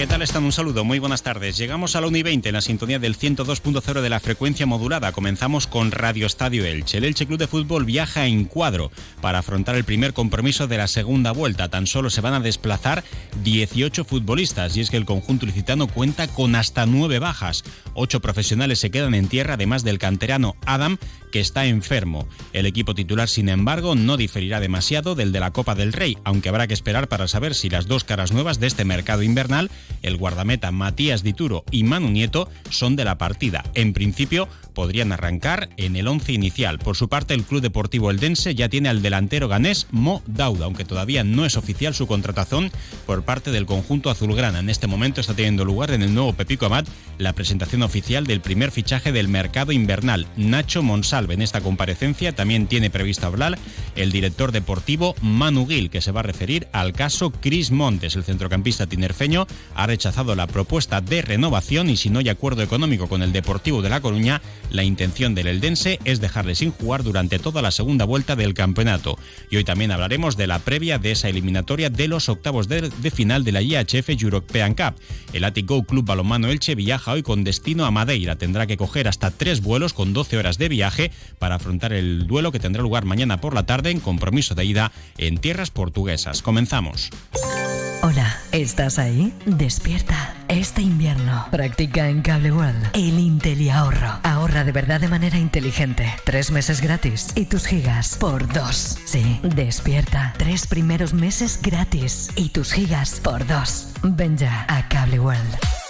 ¿Qué tal están? Un saludo, muy buenas tardes. Llegamos a la 1 y 20 en la sintonía del 102.0 de la frecuencia modulada. Comenzamos con Radio Estadio Elche. El Elche Club de Fútbol viaja en cuadro para afrontar el primer compromiso de la segunda vuelta. Tan solo se van a desplazar 18 futbolistas y es que el conjunto licitano cuenta con hasta 9 bajas. Ocho profesionales se quedan en tierra, además del canterano Adam, que está enfermo. El equipo titular, sin embargo, no diferirá demasiado del de la Copa del Rey, aunque habrá que esperar para saber si las dos caras nuevas de este mercado invernal, el guardameta Matías Dituro y Manu Nieto, son de la partida. En principio, podrían arrancar en el once inicial. Por su parte, el Club Deportivo Eldense ya tiene al delantero ganés Mo Dauda, aunque todavía no es oficial su contratación por parte del conjunto azulgrana. En este momento está teniendo lugar en el nuevo Pepico Amat la presentación oficial del primer fichaje del mercado invernal, Nacho Monsalve. En esta comparecencia también tiene previsto hablar el director deportivo Manu Gil, que se va a referir al caso Cris Montes. El centrocampista tinerfeño ha rechazado la propuesta de renovación y si no hay acuerdo económico con el Deportivo de La Coruña, la intención del Eldense es dejarle sin jugar durante toda la segunda vuelta del campeonato. Y hoy también hablaremos de la previa de esa eliminatoria de los octavos de, final de la IHF European Cup. El Atico Club Balomano Elche viaja hoy con destino a Madeira. Tendrá que coger hasta tres vuelos con 12 horas de viaje para afrontar el duelo que tendrá lugar mañana por la tarde en compromiso de ida en tierras portuguesas. Comenzamos. Hola, ¿estás ahí? Despierta. Este invierno practica en Cable World el Intel y ahorro. Ahorra de verdad de manera inteligente. Tres meses gratis y tus gigas por dos. Sí, despierta. Tres primeros meses gratis y tus gigas por dos. Ven ya a Cable World.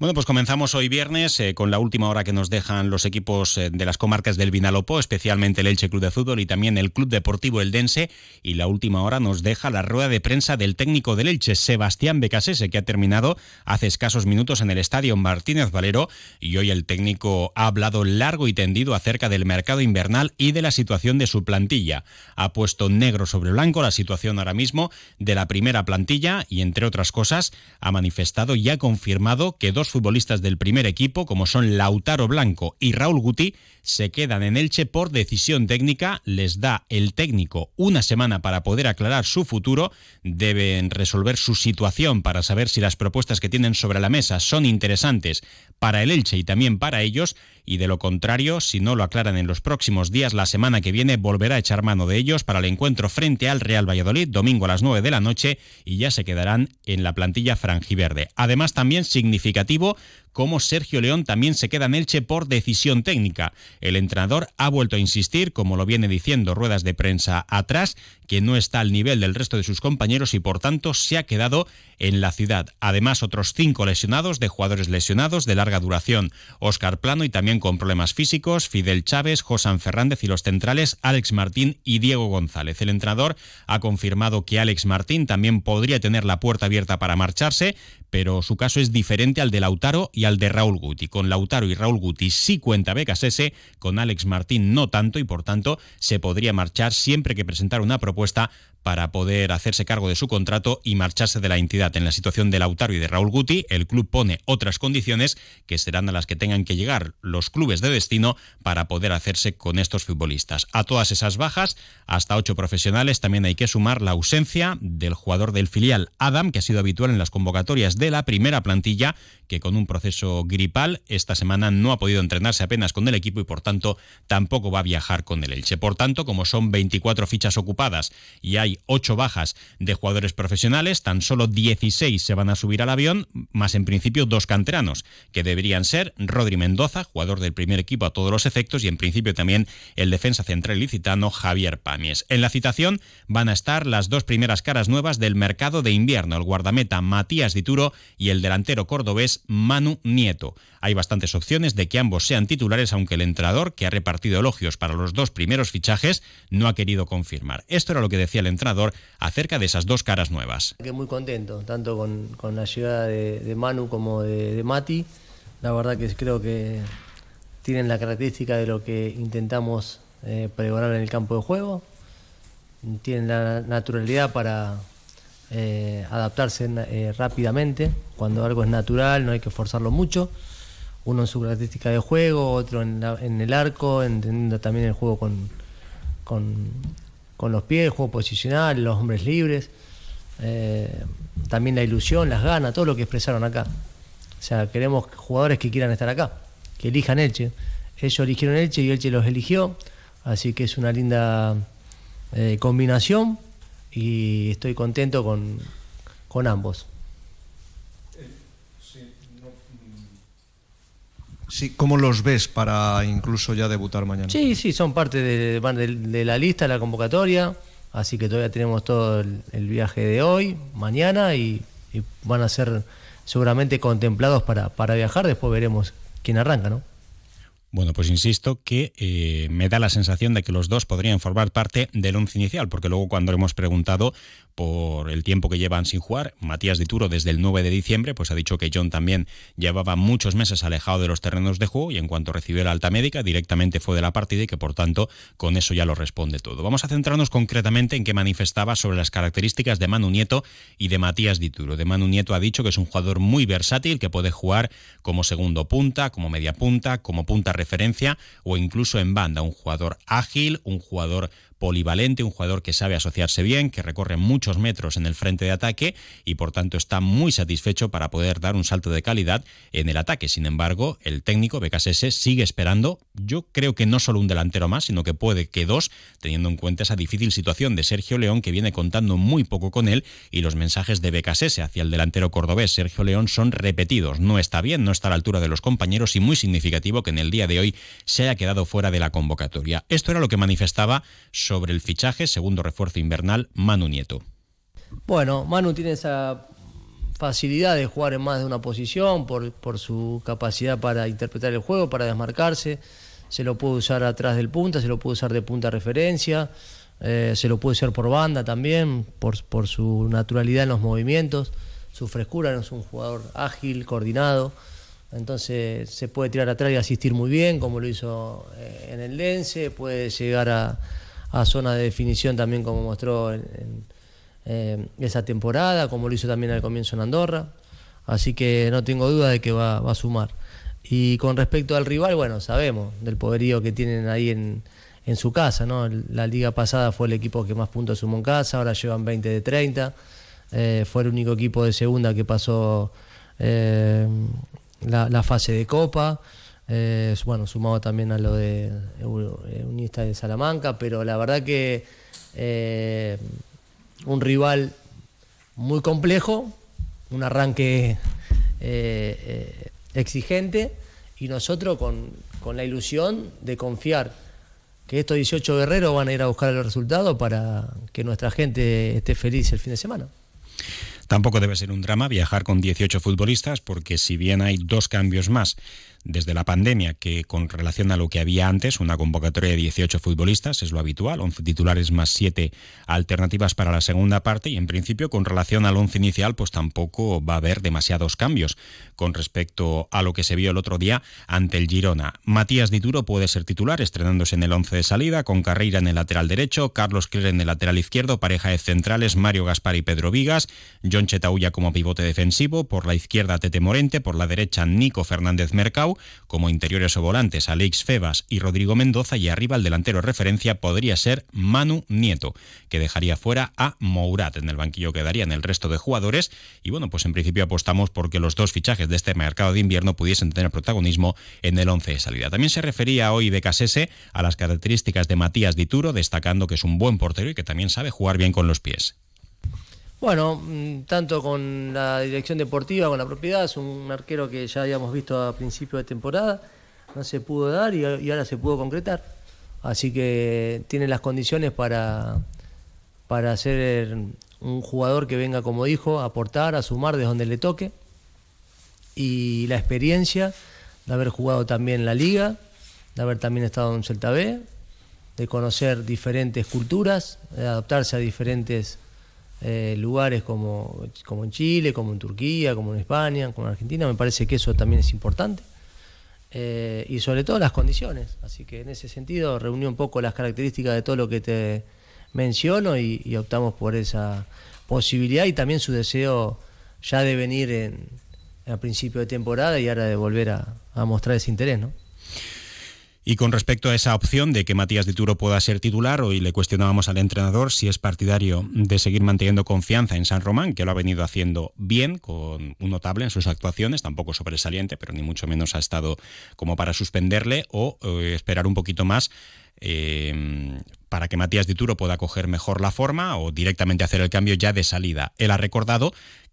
Bueno, pues comenzamos hoy viernes eh, con la última hora que nos dejan los equipos eh, de las comarcas del Vinalopó, especialmente el Elche Club de Fútbol y también el Club Deportivo Eldense. Y la última hora nos deja la rueda de prensa del técnico del Elche, Sebastián Becasese, que ha terminado hace escasos minutos en el estadio Martínez Valero. Y hoy el técnico ha hablado largo y tendido acerca del mercado invernal y de la situación de su plantilla. Ha puesto negro sobre blanco la situación ahora mismo de la primera plantilla y, entre otras cosas, ha manifestado y ha confirmado que dos futbolistas del primer equipo, como son Lautaro Blanco y Raúl Guti, se quedan en Elche por decisión técnica. Les da el técnico una semana para poder aclarar su futuro. Deben resolver su situación para saber si las propuestas que tienen sobre la mesa son interesantes para el Elche y también para ellos. Y de lo contrario, si no lo aclaran en los próximos días, la semana que viene volverá a echar mano de ellos para el encuentro frente al Real Valladolid, domingo a las 9 de la noche, y ya se quedarán en la plantilla franjiverde. Además, también significativo como Sergio León también se queda en Elche por decisión técnica. El entrenador ha vuelto a insistir, como lo viene diciendo ruedas de prensa atrás, que no está al nivel del resto de sus compañeros y por tanto se ha quedado en la ciudad. Además, otros cinco lesionados de jugadores lesionados de larga duración. Oscar Plano y también con problemas físicos, Fidel Chávez, Josan Fernández y los centrales Alex Martín y Diego González. El entrenador ha confirmado que Alex Martín también podría tener la puerta abierta para marcharse, pero su caso es diferente al de Lautaro y al de Raúl Guti. Con Lautaro y Raúl Guti sí cuenta Becasese, con Alex Martín no tanto y por tanto se podría marchar siempre que presentara una propuesta para poder hacerse cargo de su contrato y marcharse de la entidad. En la situación de Lautaro y de Raúl Guti, el club pone otras condiciones que serán a las que tengan que llegar los clubes de destino para poder hacerse con estos futbolistas. A todas esas bajas, hasta ocho profesionales, también hay que sumar la ausencia del jugador del filial Adam, que ha sido habitual en las convocatorias de la primera plantilla, que con un proceso gripal esta semana no ha podido entrenarse apenas con el equipo y por tanto tampoco va a viajar con el Elche. Por tanto, como son 24 fichas ocupadas y hay ocho bajas de jugadores profesionales, tan solo 16 se van a subir al avión, más en principio dos canteranos, que deberían ser Rodri Mendoza, jugador del primer equipo a todos los efectos, y en principio también el defensa central licitano Javier Pamies. En la citación van a estar las dos primeras caras nuevas del mercado de invierno, el guardameta Matías Dituro y el delantero cordobés Manu Nieto. Hay bastantes opciones de que ambos sean titulares, aunque el entrenador, que ha repartido elogios para los dos primeros fichajes, no ha querido confirmar. Esto era lo que decía el entrenador acerca de esas dos caras nuevas. muy contento, tanto con, la llegada de, Manu como de, Mati. La verdad que creo que tienen la característica de lo que intentamos eh, pregonar en el campo de juego. Tienen la naturalidad para eh, adaptarse eh, rápidamente. Cuando algo es natural no hay que forzarlo mucho. Uno en su característica de juego, otro en, el arco, entendiendo también el juego con, con, los pies, juego posicional, los hombres libres. Eh, también la ilusión, las ganas, todo lo que expresaron acá. O sea, queremos jugadores que quieran estar acá, que elijan Elche. Ellos eligieron Elche y Elche los eligió, así que es una linda combinación y estoy contento con, con ambos. Sí, ¿Cómo los ves para incluso ya debutar mañana? Sí, sí, son parte de, de, la lista, de la convocatoria, así que todavía tenemos todo el, viaje de hoy, mañana y, van a ser seguramente contemplados para, para viajar, después veremos quién arranca, ¿no? Bueno, pues insisto que eh, me da la sensación de que los dos podrían formar parte del once inicial, porque luego cuando hemos preguntado por el tiempo que llevan sin jugar, Matías Dituro desde el 9 de diciembre, pues ha dicho que John también llevaba muchos meses alejado de los terrenos de juego y en cuanto recibió la alta médica directamente fue de la partida y que por tanto con eso ya lo responde todo. Vamos a centrarnos concretamente en qué manifestaba sobre las características de Manu Nieto y de Matías Dituro. De Manu Nieto ha dicho que es un jugador muy versátil que puede jugar como segundo punta, como media punta, como punta referencia o incluso en banda. Un jugador ágil, un jugador polivalente, un jugador que sabe asociarse bien, que recorre muchos metros en el frente de ataque y por tanto está muy satisfecho para poder dar un salto de calidad en el ataque. Sin embargo, el técnico BKSS sigue esperando, yo creo que no solo un delantero más, sino que puede que dos, teniendo en cuenta esa difícil situación de Sergio León que viene contando muy poco con él y los mensajes de BKSS hacia el delantero cordobés Sergio León son repetidos. No está bien, no está a la altura de los compañeros y muy significativo que en el día de hoy se haya quedado fuera de la convocatoria. Esto era lo que manifestaba sobre el fichaje, segundo refuerzo invernal, Manu Nieto. Bueno, Manu tiene esa facilidad de jugar en más de una posición por, su capacidad para interpretar el juego, para desmarcarse. Se lo puede usar atrás del punta, se lo puede usar de punta referencia, eh, se lo puede usar por banda también, por, por su naturalidad en los movimientos, su frescura, es un jugador ágil, coordinado. Entonces se puede tirar atrás y asistir muy bien, como lo hizo eh, en el Lense, puede llegar a, a zona de definición también como mostró en, eh, esa temporada, como lo hizo también al comienzo en Andorra. Así que no tengo duda de que va, a sumar. Y con respecto al rival, bueno, sabemos del poderío que tienen ahí en, su casa. ¿no? La liga pasada fue el equipo que más puntos sumó en casa, ahora llevan 20 de 30. Eh, fue el único equipo de segunda que pasó eh, la, fase de Copa. Eh, bueno, sumado también a lo de Unista de Salamanca, pero la verdad que eh, un rival muy complejo, un arranque eh, exigente y nosotros con, con, la ilusión de confiar que estos 18 guerreros van a ir a buscar el resultado para que nuestra gente esté feliz el fin de semana. Tampoco debe ser un drama viajar con 18 futbolistas porque si bien hay dos cambios más desde la pandemia que con relación a lo que había antes, una convocatoria de 18 futbolistas es lo habitual, 11 titulares más 7 alternativas para la segunda parte y en principio con relación al 11 inicial pues tampoco va a haber demasiados cambios con respecto a lo que se vio el otro día ante el Girona. Matías Dituro puede ser titular estrenándose en el 11 de salida con Carreira en el lateral derecho, Carlos Cler en el lateral izquierdo, pareja de centrales Mario Gaspar y Pedro Vigas, Chetaulla como pivote defensivo, por la izquierda Tete Morente, por la derecha Nico Fernández Mercado como interiores o volantes Alex Febas y Rodrigo Mendoza y arriba el delantero referencia podría ser Manu Nieto, que dejaría fuera a Mourat. En el banquillo quedarían el resto de jugadores y bueno, pues en principio apostamos porque los dos fichajes de este mercado de invierno pudiesen tener protagonismo en el 11 de salida. También se refería hoy Becasese a las características de Matías Dituro, destacando que es un buen portero y que también sabe jugar bien con los pies. Bueno, mm, tanto con la dirección deportiva, con la propiedad, es un arquero que ya habíamos visto a principio de temporada, no se pudo dar y, ahora se pudo concretar. Así que tiene las condiciones para, para ser un jugador que venga, como dijo, a aportar, a sumar desde donde le toque. Y la experiencia de haber jugado también la liga, de haber también estado en Celta B, de conocer diferentes culturas, de adaptarse a diferentes eh, lugares como, como en Chile, como en Turquía, como en España, como en Argentina. Me parece que eso también es importante. Eh, y sobre todo las condiciones. Así que en ese sentido reunió un poco las características de todo lo que te menciono y, optamos por esa, posibilidad y también su deseo ya de venir en, a principio de temporada y ahora de volver a, a mostrar ese interés, ¿no? Y con respecto a esa opción de que Matías Dituro pueda ser titular, hoy le cuestionábamos al entrenador si es partidario de seguir manteniendo confianza en San Román, que lo ha venido haciendo bien, con un notable en sus actuaciones, tampoco sobresaliente, pero ni mucho menos ha estado como para suspenderle, o eh, esperar un poquito más eh, para que Matías Dituro pueda coger mejor la forma o directamente hacer el cambio ya de salida. Él ha recordado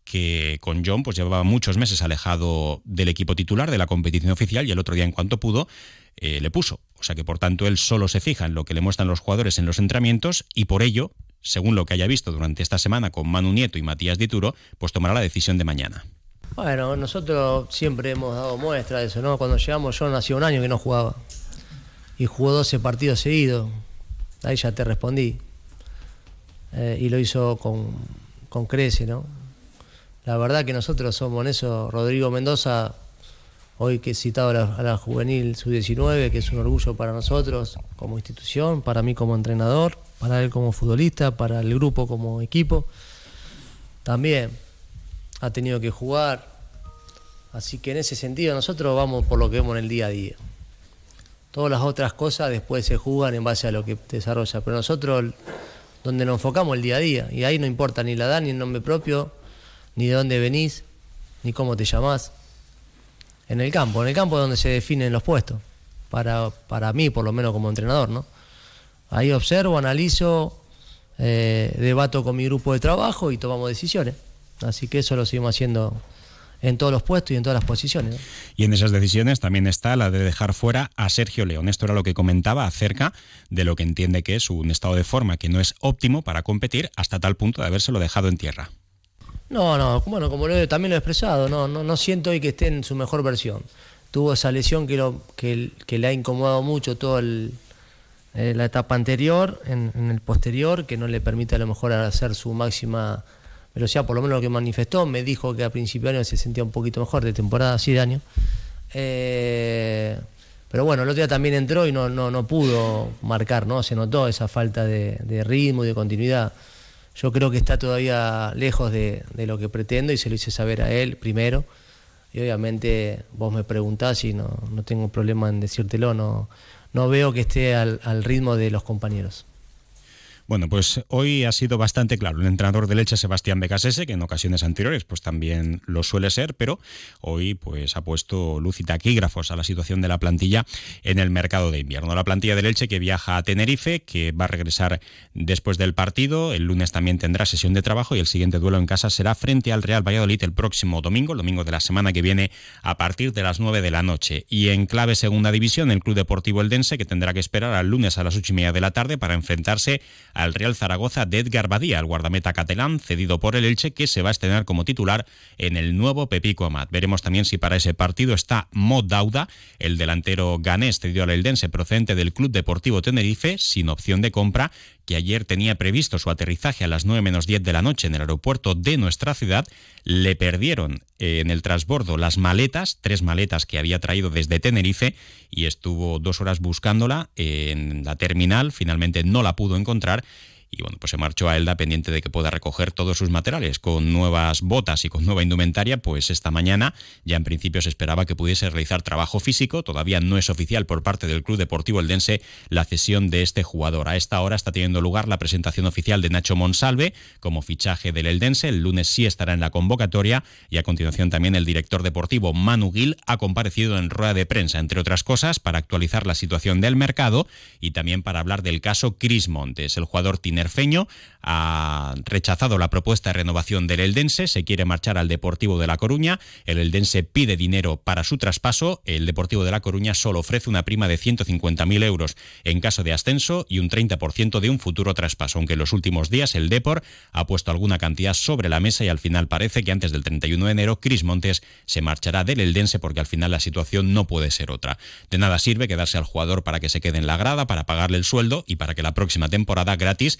que con John pues llevaba muchos meses alejado del equipo titular, de la competición oficial, y el otro día en cuanto pudo eh, le puso. O sea que por tanto él solo se fija en lo que le muestran los jugadores en los entrenamientos y por ello, según lo que haya visto durante esta semana con Manu Nieto y Matías Dituro, pues tomará la decisión de mañana. Bueno, nosotros siempre hemos dado muestra de eso, ¿no? Cuando llegamos yo hacía un año que no jugaba y jugó 12 partidos seguidos. Ahí ya te respondí. Eh, y lo hizo con, con crece, ¿no? La verdad que nosotros somos en eso. Rodrigo Mendoza, hoy que he citado a la, juvenil sub-19, que es un orgullo para nosotros como institución, para mí como entrenador, para él como futbolista, para el grupo como equipo. También ha tenido que jugar. Así que en ese sentido nosotros vamos por lo que vemos en el día a día. Todas las otras cosas después se juegan en base a lo que desarrolla. Pero nosotros donde nos enfocamos el día a día. Y ahí no importa ni la edad, ni el nombre propio, ni de dónde venís, ni cómo te llamás. En el campo, en el campo es donde se definen los puestos. Para, para mí, por lo menos como entrenador, ¿no? Ahí observo, analizo, eh, debato con mi grupo de trabajo y tomamos decisiones. Así que eso lo seguimos haciendo en todos los puestos y en todas las posiciones. Y en esas decisiones también está la de dejar fuera a Sergio León. Esto era lo que comentaba acerca de lo que entiende que es un estado de forma que no es óptimo para competir hasta tal punto de habérselo dejado en tierra. No, no, bueno, como lo también lo he expresado, no, no, no siento hoy que esté en su mejor versión. Tuvo esa lesión que, lo, que, que le ha incomodado mucho toda la etapa anterior, en, en el posterior, que no le permite a lo mejor hacer su máxima velocidad, por lo menos lo que manifestó. Me dijo que a principio de año se sentía un poquito mejor, de temporada así de año. Eh, pero bueno, el otro día también entró y no, no, no pudo marcar, ¿no? Se notó esa falta de ritmo y de continuidad. Yo creo que está todavía lejos de, de lo que pretendo y se lo hice saber a él primero. Y obviamente vos me preguntás y no, no tengo problema en decírtelo, no, no veo que esté al, al ritmo de los compañeros. Bueno, pues hoy ha sido bastante claro. El entrenador de Leche, Sebastián Becasese, que en ocasiones anteriores pues también lo suele ser, pero hoy pues ha puesto luz y taquígrafos a la situación de la plantilla en el mercado de invierno. La plantilla de Leche que viaja a Tenerife, que va a regresar después del partido. El lunes también tendrá sesión de trabajo y el siguiente duelo en casa será frente al Real Valladolid el próximo domingo, el domingo de la semana que viene, a partir de las 9 de la noche. Y en clave segunda división, el Club Deportivo Eldense, que tendrá que esperar al lunes a las ocho y media de la tarde para enfrentarse al Real Zaragoza de Edgar Badía, el guardameta catalán, cedido por el Elche, que se va a estrenar como titular en el nuevo Pepico Amat. Veremos también si para ese partido está Mo Dauda, el delantero ganés cedido al Eldense procedente del Club Deportivo Tenerife, sin opción de compra, que ayer tenía previsto su aterrizaje a las 9 menos 10 de la noche en el aeropuerto de nuestra ciudad, le perdieron eh, en el transbordo las maletas, tres maletas que había traído desde Tenerife, y estuvo dos horas buscándola en la terminal, finalmente no la pudo encontrar y bueno, pues se marchó a Elda pendiente de que pueda recoger todos sus materiales con nuevas botas y con nueva indumentaria, pues esta mañana ya en principio se esperaba que pudiese realizar trabajo físico, todavía no es oficial por parte del Club Deportivo Eldense la cesión de este jugador. A esta hora está teniendo lugar la presentación oficial de Nacho Monsalve como fichaje del Eldense, el lunes sí estará en la convocatoria y a continuación también el director deportivo Manu Gil ha comparecido en rueda de prensa, entre otras cosas, para actualizar la situación del mercado y también para hablar del caso Cris Montes, el jugador tinerfeño ha rechazado la propuesta de renovación del Eldense, se quiere marchar al Deportivo de La Coruña, el Eldense pide dinero para su traspaso, el Deportivo de La Coruña solo ofrece una prima de 150.000 euros en caso de ascenso y un 30% de un futuro traspaso, aunque en los últimos días el Depor ha puesto alguna cantidad sobre la mesa y al final parece que antes del 31 de enero Cris Montes se marchará del Eldense porque al final la situación no puede ser otra. De nada sirve quedarse al jugador para que se quede en la grada, para pagarle el sueldo y para que la próxima temporada gratis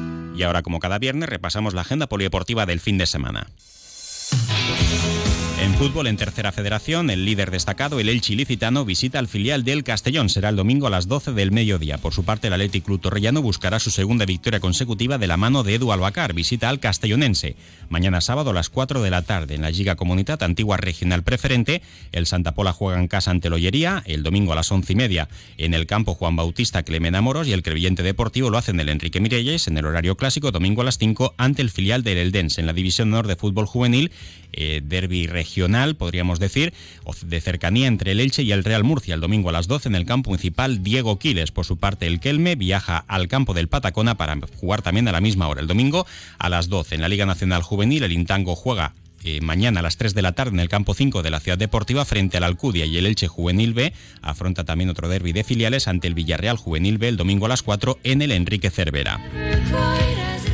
Y ahora, como cada viernes, repasamos la agenda polideportiva del fin de semana. En fútbol, en tercera federación, el líder destacado, el Elche Ilicitano, visita al filial del Castellón. Será el domingo a las 12 del mediodía. Por su parte, el Athletic Club Torrellano buscará su segunda victoria consecutiva de la mano de Edu Albacar. Visita al Castellonense. Mañana sábado a las 4 de la tarde en la Liga Comunidad Antigua Regional Preferente. El Santa Pola juega en casa ante Lollería. El domingo a las 11 y media en el campo Juan Bautista Clemena Moros y el Crevillente Deportivo lo hacen el Enrique Mirelles en el horario clásico domingo a las 5 ante el filial del Eldense en la División Honor de Fútbol Juvenil eh, derby regional, podríamos decir, de cercanía entre el Elche y el Real Murcia. El domingo a las 12 en el campo municipal Diego Quiles. Por su parte, el Kelme viaja al campo del Patacona para jugar también a la misma hora. El domingo a las 12 en la Liga Nacional Juvenil, el Intango juega eh, mañana a las 3 de la tarde en el campo 5 de la Ciudad Deportiva frente al Alcudia y el Elche Juvenil B afronta también otro derby de filiales ante el Villarreal Juvenil B el domingo a las 4 en el Enrique Cervera.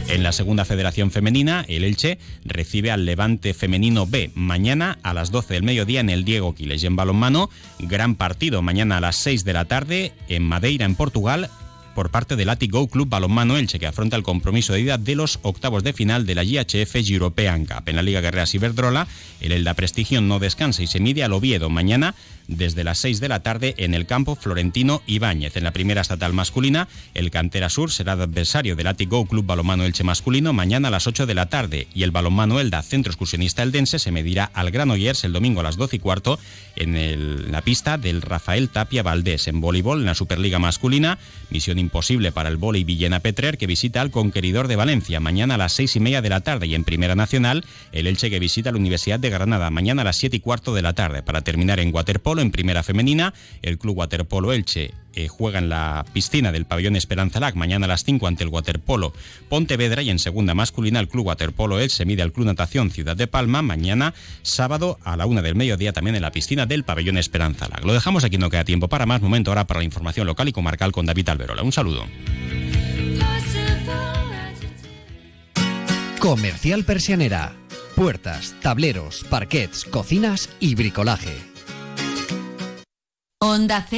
En la segunda federación femenina, el Elche recibe al Levante Femenino B mañana a las 12 del mediodía en el Diego Quiles. Y en balonmano, gran partido mañana a las 6 de la tarde en Madeira, en Portugal, por parte del Go Club Balonmano Elche, que afronta el compromiso de ida de los octavos de final de la GHF European Cup. En la Liga Guerrera Ciberdrola, el Elda Prestigio no descansa y se mide al Oviedo mañana desde las 6 de la tarde en el campo Florentino Ibáñez. En la primera estatal masculina, el Cantera Sur será adversario del Go Club Balonmano Elche masculino mañana a las 8 de la tarde y el Balonmano Elda Centro Excursionista Eldense se medirá al Granollers el domingo a las 12 y cuarto en la pista del Rafael Tapia Valdés. En voleibol, en la Superliga masculina, misión imposible para el vóley Villena Petrer que visita al Conqueridor de Valencia mañana a las 6 y media de la tarde y en Primera Nacional, el Elche que visita la Universidad de Granada mañana a las 7 y cuarto de la tarde. Para terminar en waterpolo, en Primera Femenina, el Club Waterpolo Elche eh, juega en la piscina del pabellón Esperanza Lac mañana a las 5 ante el Waterpolo Pontevedra y en segunda masculina el Club Waterpolo Elche mide al Club Natación Ciudad de Palma mañana sábado a la una del mediodía también en la piscina del pabellón Esperanza Lac. Lo dejamos aquí, no queda tiempo para más. Momento ahora para la información local y comarcal con David Alberola. Un saludo. Comercial Persianera. Puertas, tableros, parquets, cocinas y bricolaje. Onda